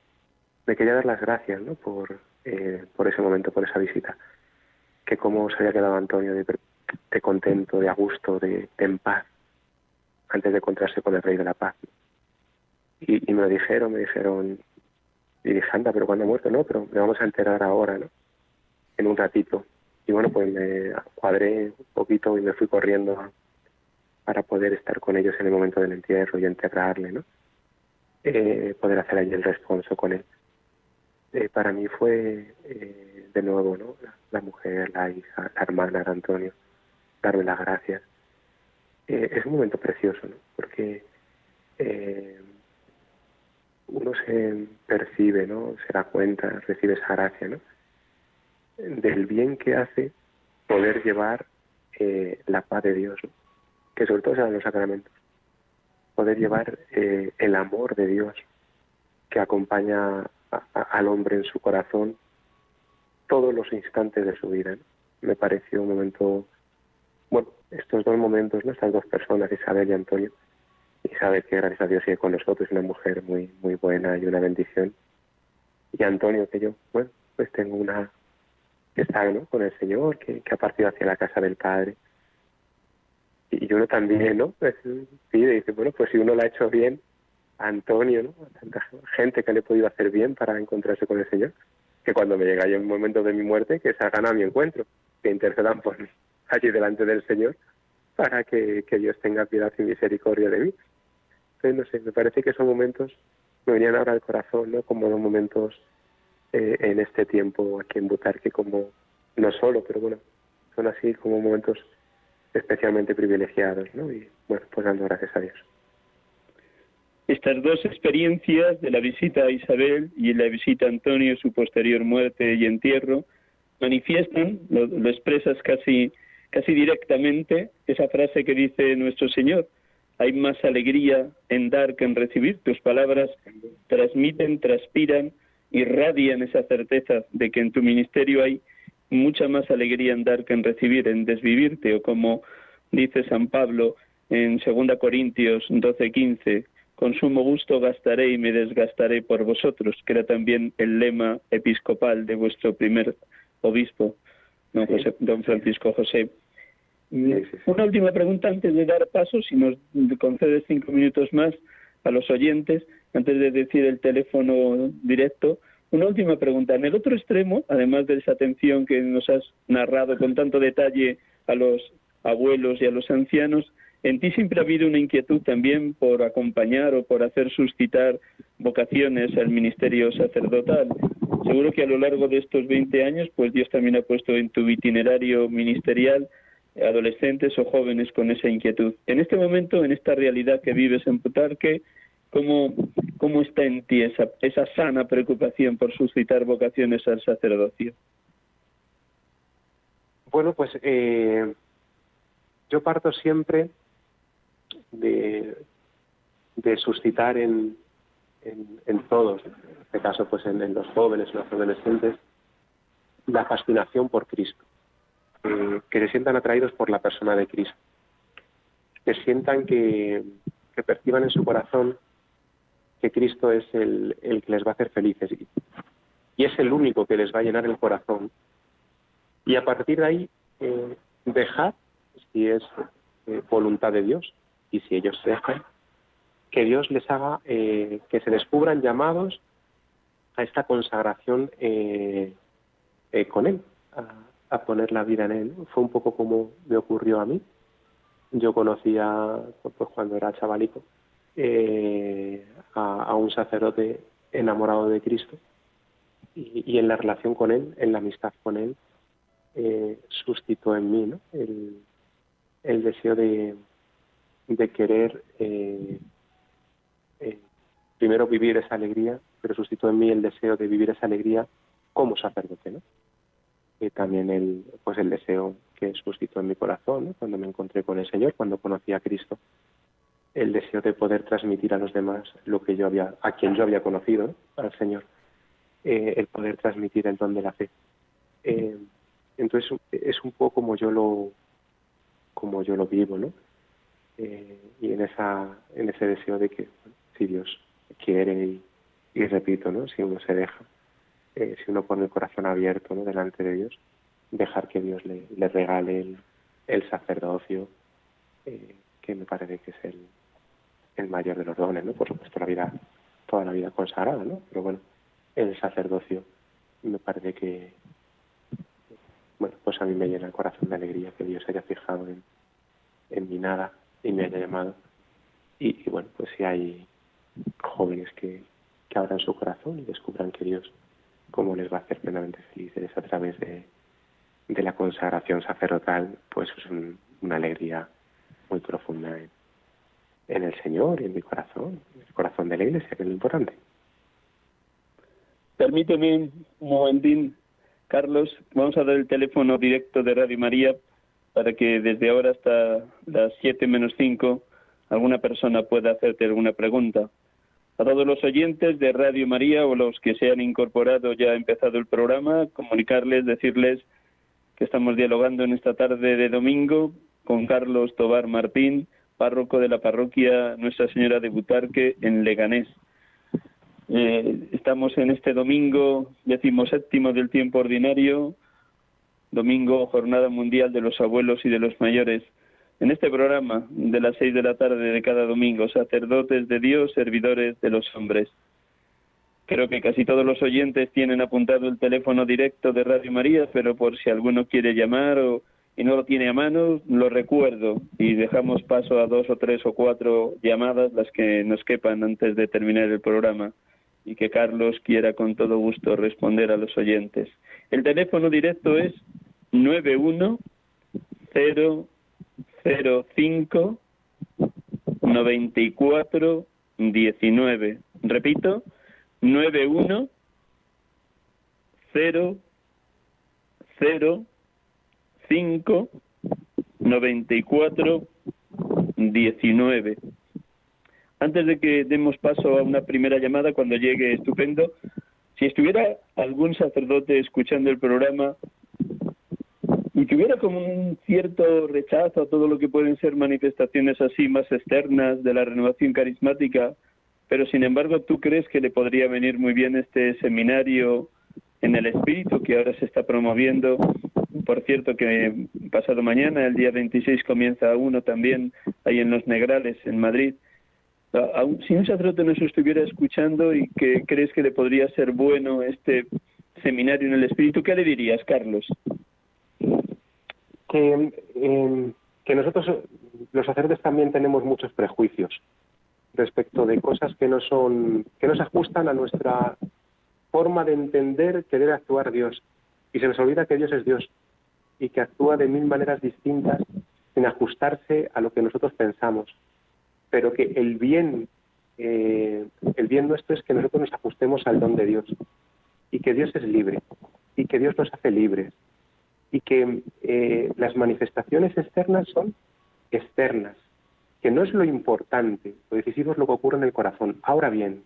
me quería dar las gracias no por eh, por ese momento por esa visita. Que cómo se había quedado Antonio de, contento de a gusto de, en paz antes de encontrarse con el rey de la paz. Y, me lo dijeron me dijeron y dije anda pero cuando ha muerto no pero me vamos a enterar ahora no en un ratito. Y bueno pues me cuadré un poquito y me fui corriendo para poder estar con ellos en el momento del entierro y enterrarle, ¿no? Eh, poder hacer allí el responso con él. Eh, para mí fue eh, de nuevo, ¿no? La, mujer, la hija, la hermana de Antonio, darme las gracias. es un momento precioso, ¿no? Porque uno se percibe, ¿no? Se da cuenta, recibe esa gracia, ¿no? Del bien que hace poder llevar la paz de Dios, que sobre todo sean los sacramentos. Poder llevar eh, el amor de Dios que acompaña al hombre en su corazón todos los instantes de su vida. Me pareció un momento, bueno, estos dos momentos, ¿no? estas dos personas, Isabel y Antonio. Isabel, que gracias a Dios sigue con nosotros, una mujer muy, muy buena y una bendición. Y Antonio, que yo, bueno, pues tengo una, que está ¿no? con el Señor, que, que ha partido hacia la casa del Padre y uno también, ¿no? Pues pide y dice, bueno, pues si uno lo ha hecho bien, Antonio, ¿no? Gente que le he podido hacer bien para encontrarse con el Señor, que cuando me llega un momento de mi muerte, que salgan a mi encuentro, que intercedan por mí allí delante del Señor, para que, Dios tenga piedad y misericordia de mí. Entonces, no sé, me parece que son momentos, me venían ahora al corazón, ¿no? Como los momentos eh, en este tiempo aquí en Butarque, como, no solo, pero bueno, son así como momentos especialmente privilegiados, ¿no? Y bueno, pues dando gracias a Dios. Estas dos experiencias de la visita a Isabel y la visita a Antonio, su posterior muerte y entierro, manifiestan, lo, expresas casi, casi directamente, esa frase que dice nuestro Señor, hay más alegría en dar que en recibir. Tus palabras transmiten, transpiran, irradian esa certeza de que en tu ministerio hay mucha más alegría en dar que en recibir, en desvivirte, o como dice San Pablo en 2 Corintios 12:15, con sumo gusto gastaré y me desgastaré por vosotros, que era también el lema episcopal de vuestro primer obispo, don, José, don Francisco José. Una última pregunta antes de dar paso, si nos concedes cinco minutos más a los oyentes, antes de decir el teléfono directo. Una última pregunta. En el otro extremo, además de esa atención que nos has narrado con tanto detalle a los abuelos y a los ancianos, en ti siempre ha habido una inquietud también por acompañar o por hacer suscitar vocaciones al ministerio sacerdotal. Seguro que a lo largo de estos 20 años, pues Dios también ha puesto en tu itinerario ministerial adolescentes o jóvenes con esa inquietud. En este momento, en esta realidad que vives en Putarque, ¿Cómo, cómo está en ti esa, esa sana preocupación por suscitar vocaciones al sacerdocio? Bueno, pues eh, yo parto siempre de, suscitar en, en, todos, en este caso pues en, los jóvenes, en los adolescentes, la fascinación por Cristo, que se sientan atraídos por la persona de Cristo, que sientan que, perciban en su corazón que Cristo es el, el que les va a hacer felices y, es el único que les va a llenar el corazón. Y a partir de ahí, eh, dejar, si es eh, voluntad de Dios y si ellos dejan, que Dios les haga eh, que se descubran llamados a esta consagración con Él, a, poner la vida en Él. Fue un poco como me ocurrió a mí. Yo conocía, pues cuando era chavalico, eh, a, un sacerdote enamorado de Cristo y, en la relación con Él, en la amistad con Él, eh, suscitó en mí el, deseo de, de querer eh, eh, primero vivir esa alegría, pero suscitó en mí el deseo de vivir esa alegría como sacerdote, ¿no? Y también el, pues el deseo que suscitó en mi corazón cuando me encontré con el Señor, cuando conocí a Cristo, el deseo de poder transmitir a los demás lo que yo había, a quien yo había conocido, al Señor, eh, el poder transmitir el don de la fe. Eh, Entonces es un poco como yo lo como yo lo vivo, ¿no? Eh, y en esa en ese deseo de que si Dios quiere y, repito, ¿no? Si uno se deja, eh, si uno pone el corazón abierto ¿no? delante de Dios, dejar que Dios le, le regale el, sacerdocio, eh, que me parece que es el, el mayor de los dones, ¿no? Por supuesto la vida, toda la vida consagrada, ¿no? Pero bueno, el sacerdocio me parece que, bueno, pues a mí me llena el corazón de alegría que Dios haya fijado en, en mi nada y me haya llamado. Y, bueno, pues si hay jóvenes que, que abran su corazón y descubran que Dios, como les va a hacer plenamente felices a través de, de la consagración sacerdotal, pues es una alegría muy profunda en, en el Señor y en mi corazón, en el corazón de la Iglesia, que es lo importante. Permíteme un momentín, Carlos, vamos a dar el teléfono directo de Radio María para que desde ahora hasta las 7 menos 5 alguna persona pueda hacerte alguna pregunta. A todos los oyentes de Radio María o los que se han incorporado ya ha empezado el programa, comunicarles, decirles que estamos dialogando en esta tarde de domingo con Carlos Tobar Martín, párroco de la parroquia Nuestra Señora de Butarque en Leganés. Eh, estamos en este domingo séptimo del tiempo ordinario, domingo Jornada Mundial de los Abuelos y de los Mayores. En este programa de las seis de la tarde de cada domingo, sacerdotes de Dios, servidores de los hombres. Creo que casi todos los oyentes tienen apuntado el teléfono directo de Radio María, pero por si alguno quiere llamar o y no lo tiene a mano, lo recuerdo y dejamos paso a dos o tres o cuatro llamadas, las que nos quepan antes de terminar el programa y que Carlos quiera con todo gusto responder a los oyentes. El teléfono directo es 91005 94 19. Repito, 91 0 0 5 94 19. Antes de que demos paso a una primera llamada, cuando llegue estupendo, si estuviera algún sacerdote escuchando el programa y tuviera como un cierto rechazo a todo lo que pueden ser manifestaciones así más externas de la renovación carismática, pero sin embargo tú crees que le podría venir muy bien este seminario en el espíritu que ahora se está promoviendo por cierto que pasado mañana, el día 26, comienza uno también ahí en Los Negrales, en Madrid. si un sacerdote nos estuviera escuchando y que crees que le podría ser bueno este seminario en el Espíritu, ¿qué le dirías, Carlos? Que, em, que nosotros, los sacerdotes, también tenemos muchos prejuicios respecto de cosas que no son, que no se ajustan a nuestra forma de entender que debe actuar Dios. Y se nos olvida que Dios es Dios y que actúa de mil maneras distintas sin ajustarse a lo que nosotros pensamos. Pero que el bien, eh, el bien nuestro es que nosotros nos ajustemos al don de Dios y que Dios es libre y que Dios nos hace libres y que eh, las manifestaciones externas son externas, que no es lo importante, lo decisivo es lo que ocurre en el corazón. Ahora bien,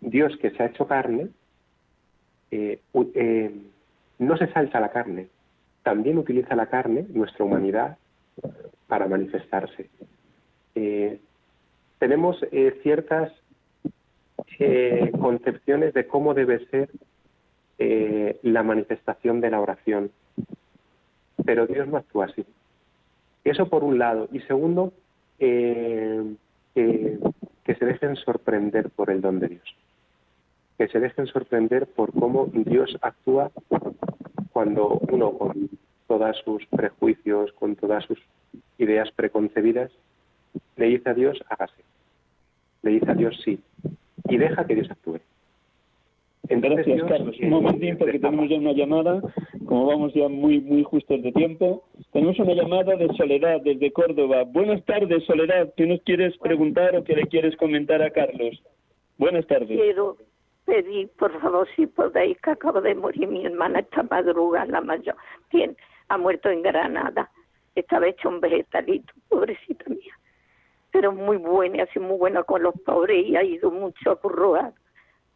Dios que se ha hecho carne, eh, no se salta la carne, también utiliza la carne, nuestra humanidad, para manifestarse. Eh, tenemos eh, ciertas eh, concepciones de cómo debe ser la manifestación de la oración, pero Dios no actúa así. Eso por un lado. Y segundo, que, que se dejen sorprender por el don de Dios. Que se dejen sorprender por cómo Dios actúa cuando uno con todos sus prejuicios, con todas sus ideas preconcebidas, le dice a Dios, hágase. Le dice aOs sí. Y deja que Dios actúe. Gracias, Carlos. Un momentín, porque tenemos ya una llamada. Como vamos ya muy, muy justos de tiempo, tenemos una llamada de Soledad desde Córdoba. Buenas tardes, Soledad. ¿Qué nos quieres preguntar o qué le quieres comentar a Carlos? Buenas tardes pedir, por favor, si podéis, que acabo de morir mi hermana esta madrugada, la mayor, tiene, ha muerto en Granada. Estaba hecho un vegetalito, pobrecita mía. Pero muy buena, así muy buena con los pobres y ha ido mucho a curroar.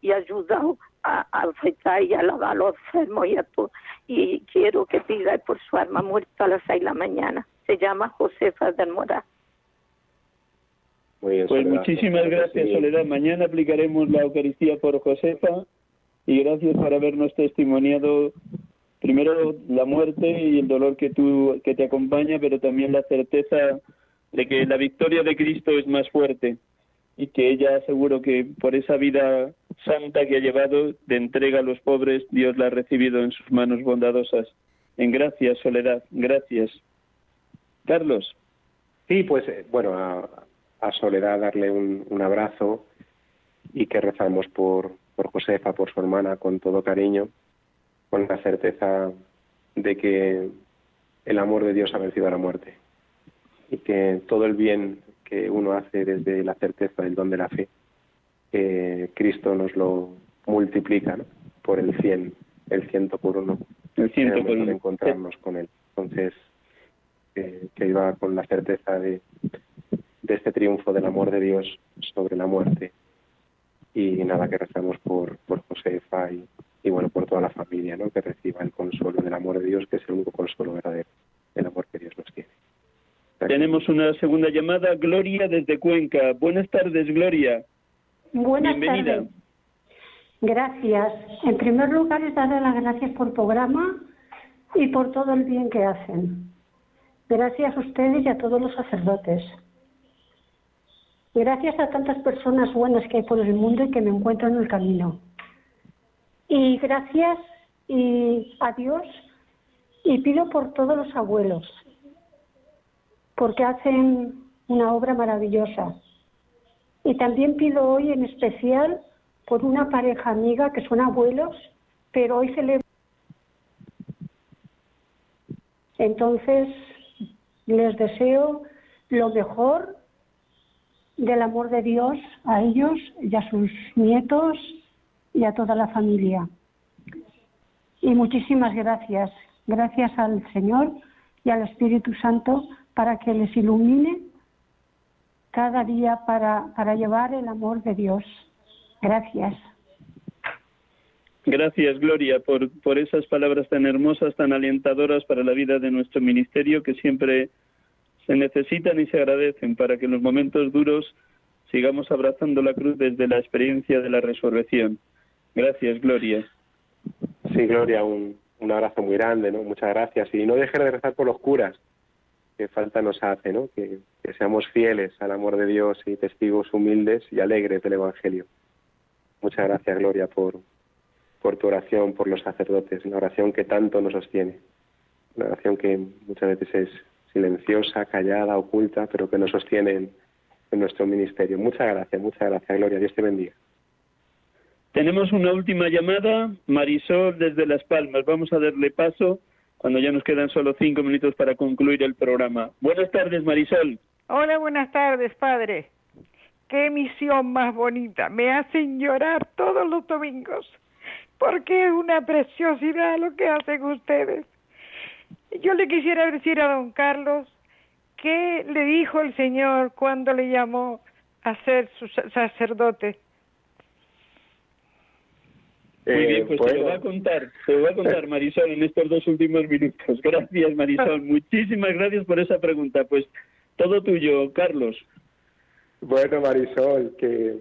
Y ayudado a, afectar y a lavar los enfermos y a todo. Y quiero que pida por su alma muerta a las seis de la mañana. Se llama Josefa del Moral. pues muchísimas gracias, Soledad. Mañana aplicaremos la Eucaristía por Josefa y gracias por habernos testimoniado primero la muerte y el dolor que tú que te acompaña, pero también la certeza de que la victoria de Cristo es más fuerte y que ella seguro que por esa vida santa que ha llevado de entrega a los pobres, Dios la ha recibido en sus manos bondadosas. En gracias, Soledad, gracias. Carlos. Sí, pues eh, bueno, a, Soledad darle un, un, abrazo y que rezamos por, por Josefa, por su hermana, con todo cariño, con la certeza de que el amor de Dios ha vencido a la muerte y que todo el bien que uno hace desde la certeza del don de la fe, eh, Cristo nos lo multiplica por el cien, el ciento por uno, el ciento por uno. encontrarnos con Él. Entonces, eh, que iba con la certeza de, de este triunfo del amor de Dios sobre la muerte. Y nada, que rezamos por, por Josefa y, y bueno, por toda la familia, ¿no? que reciba el consuelo del amor de Dios, que es el único consuelo verdadero, el amor que Dios nos tiene. Tenemos una segunda llamada, Gloria desde Cuenca. Buenas tardes, Gloria. Buenas Bienvenida. tardes. Gracias. En primer lugar, es darle las gracias por el programa y por todo el bien que hacen. Gracias a ustedes y a todos los sacerdotes. Gracias a tantas personas buenas que hay por el mundo y que me encuentro en el camino. Y gracias y a Dios y pido por todos los abuelos, porque hacen una obra maravillosa. Y también pido hoy en especial por una pareja amiga que son abuelos, pero hoy celebran. Entonces, les deseo lo mejor del amor de Dios a ellos y a sus nietos y a toda la familia. Y muchísimas gracias. Gracias al Señor y al Espíritu Santo para que les ilumine cada día para, para llevar el amor de Dios. Gracias. Gracias, Gloria, por, por esas palabras tan hermosas, tan alentadoras para la vida de nuestro ministerio que siempre se necesitan y se agradecen para que en los momentos duros sigamos abrazando la cruz desde la experiencia de la resurrección. Gracias, Gloria. Sí, Gloria, un, un abrazo muy grande, ¿no? Muchas gracias. Y no dejes de rezar por los curas, que falta nos hace, ¿no? Que, seamos fieles al amor de Dios y testigos humildes y alegres del Evangelio. Muchas gracias, Gloria, por, por tu oración, por los sacerdotes, una oración que tanto nos sostiene, una oración que muchas veces es silenciosa, callada, oculta, pero que nos sostiene en, en nuestro ministerio. Muchas gracias, muchas gracias, Gloria. Dios te bendiga. Tenemos una última llamada, Marisol desde Las Palmas. Vamos a darle paso cuando ya nos quedan solo cinco minutos para concluir el programa. Buenas tardes, Marisol. Hola, buenas tardes, padre. Qué misión más bonita. Me hacen llorar todos los domingos, porque es una preciosidad lo que hacen ustedes. Yo le quisiera decir a don Carlos qué le dijo el Señor cuando le llamó a ser su sacerdote. Muy bien, pues te lo va a contar, te lo va a contar Marisol en estos dos últimos minutos. Gracias Marisol, muchísimas gracias por esa pregunta. Pues todo tuyo, Carlos. Bueno Marisol, qué,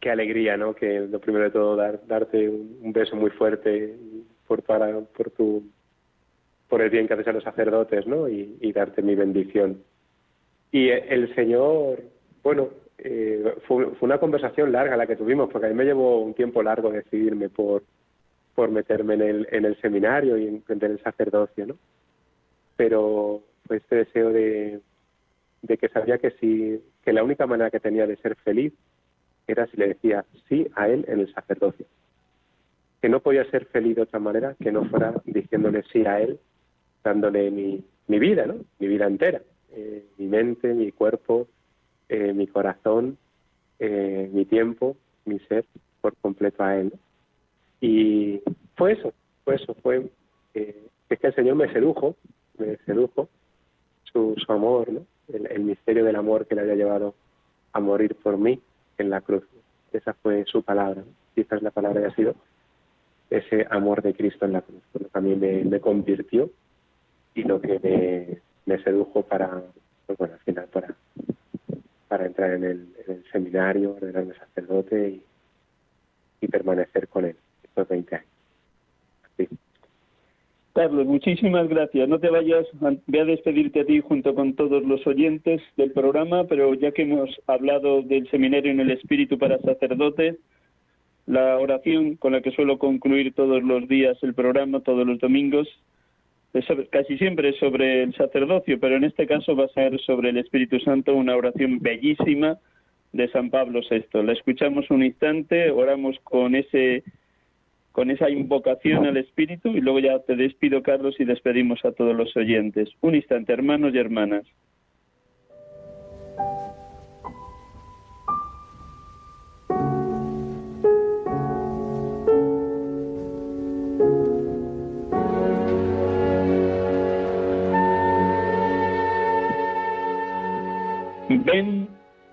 qué alegría, ¿no? Que lo primero de todo dar, darte un, un beso muy fuerte por, para, por tu por el bien que haces a los sacerdotes, ¿no? Y, y darte mi bendición. Y el Señor, bueno, eh, fue, fue, una conversación larga la que tuvimos, porque a mí me llevó un tiempo largo decidirme por, por meterme en el, en el seminario y emprender el sacerdocio, ¿no? Pero fue este deseo de, de que sabía que si que la única manera que tenía de ser feliz era si le decía sí a él en el sacerdocio. Que no podía ser feliz de otra manera que no fuera diciéndole sí a él, dándole mi, mi vida, ¿no? Mi vida entera, eh, mi mente, mi cuerpo, eh, mi corazón, eh, mi tiempo, mi ser por completo a Él. Y fue eso, fue eso, fue eh, es que el Señor me sedujo, me sedujo su, su amor, ¿no? el, el, misterio del amor que le había llevado a morir por mí en la cruz. Esa fue su palabra. quizás la palabra haya sido ese amor de Cristo en la cruz, lo que a mí me, convirtió y lo que me, sedujo para, pues bueno, al final para, para entrar en el, seminario, ordenarme sacerdote y, permanecer con él estos 20 años. Carlos, muchísimas gracias. No te vayas, voy a despedirte a ti junto con todos los oyentes del programa, pero ya que hemos hablado del seminario en el Espíritu para sacerdotes, la oración con la que suelo concluir todos los días el programa, todos los domingos, casi siempre sobre el sacerdocio, pero en este caso va a ser sobre el Espíritu Santo, una oración bellísima de San Pablo VI. La escuchamos un instante, oramos con ese con esa invocación al Espíritu y luego ya te despido, Carlos, y despedimos a todos los oyentes. Un instante, hermanos y hermanas. Ven,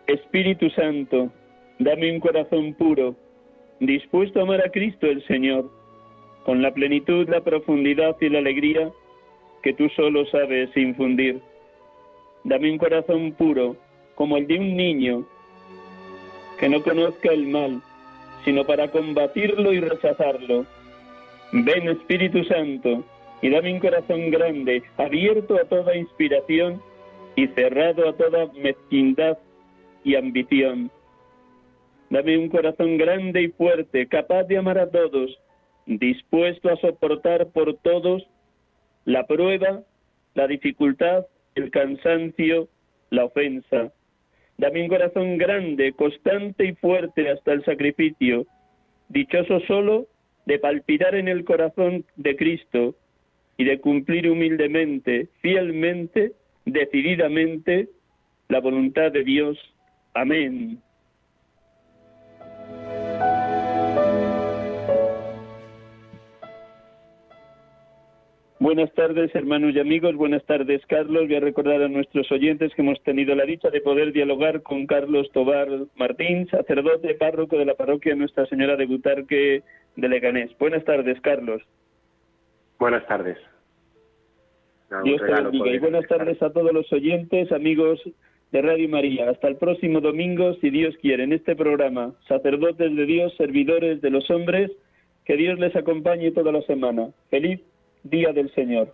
Espíritu Santo, dame un corazón puro dispuesto a amar a Cristo el Señor, con la plenitud, la profundidad y la alegría que tú solo sabes infundir. Dame un corazón puro, como el de un niño, que no conozca el mal, sino para combatirlo y rechazarlo. Ven Espíritu Santo, y dame un corazón grande, abierto a toda inspiración y cerrado a toda mezquindad y ambición Dame un corazón grande y fuerte, capaz de amar a todos, dispuesto a soportar por todos la prueba, la dificultad, el cansancio, la ofensa. Dame un corazón grande, constante y fuerte hasta el sacrificio, dichoso solo de palpitar en el corazón de Cristo y de cumplir humildemente, fielmente, decididamente, la voluntad de Dios. Amén. Buenas tardes, hermanos y amigos. Buenas tardes, Carlos. Voy a recordar a nuestros oyentes que hemos tenido la dicha de poder dialogar con Carlos Tobar Martín, sacerdote párroco de la parroquia Nuestra Señora de Butarque de Leganés. Buenas tardes, Carlos. Buenas tardes. Dios te bendiga. Y buenas tardes a todos los oyentes, amigos de Radio María. Hasta el próximo domingo, si Dios quiere, en este programa, sacerdotes de Dios, servidores de los hombres, que Dios les acompañe toda la semana. Feliz Día del Señor.